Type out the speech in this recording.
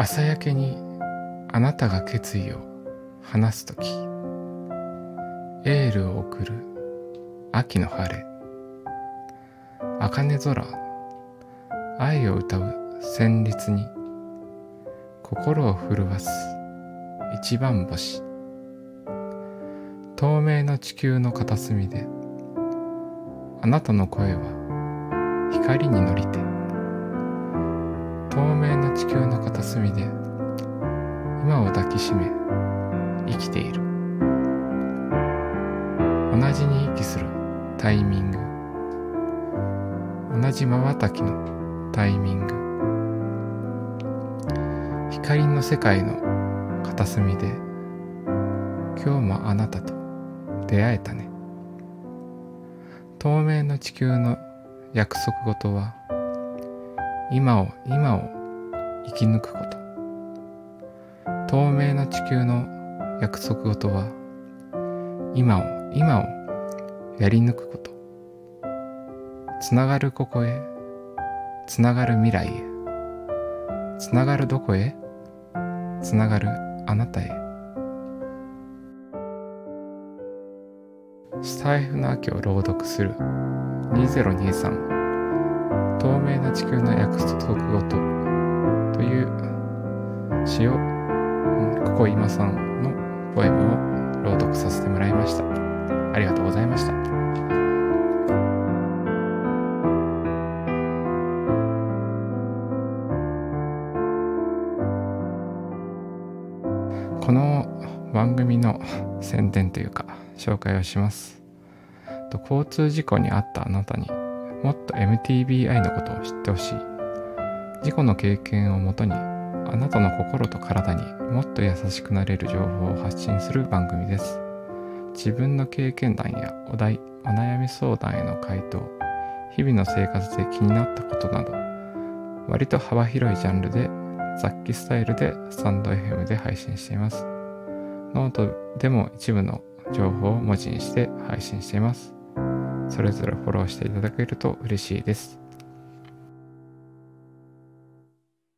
朝焼けにあなたが決意を話すときエールを送る秋の晴れ。茜空愛を歌う旋律に心を震わす一番星。透明の地球の片隅であなたの声は光に乗りて。透明地球の片隅で今を抱きしめ生きている。同じに息するタイミング。同じ瞬きのタイミング。光の世界の片隅で今日もあなたと出会えたね。透明の地球の約束事は今を今を生き抜くこと。透明な地球の約束事は今を今をやり抜くこと。つながるここへつながる未来へ。つながるどこへつながるあなたへ。スタイフの秋を朗読する。2023透明な地球の約束事。という詩をここ今さんのポエムを朗読させてもらいました。ありがとうございました。この番組の宣伝というか紹介をします。交通事故に遭ったあなたにもっと MTBI のことを知ってほしい。事故の経験をもとにあなたの心と体にもっと優しくなれる情報を発信する番組です。自分の経験談やお題お悩み相談への回答日々の生活で気になったことなど割と幅広いジャンルで雑記スタイルでスタンド FM で配信しています。ノートでも一部の情報を文字にして配信しています。それぞれフォローしていただけると嬉しいです。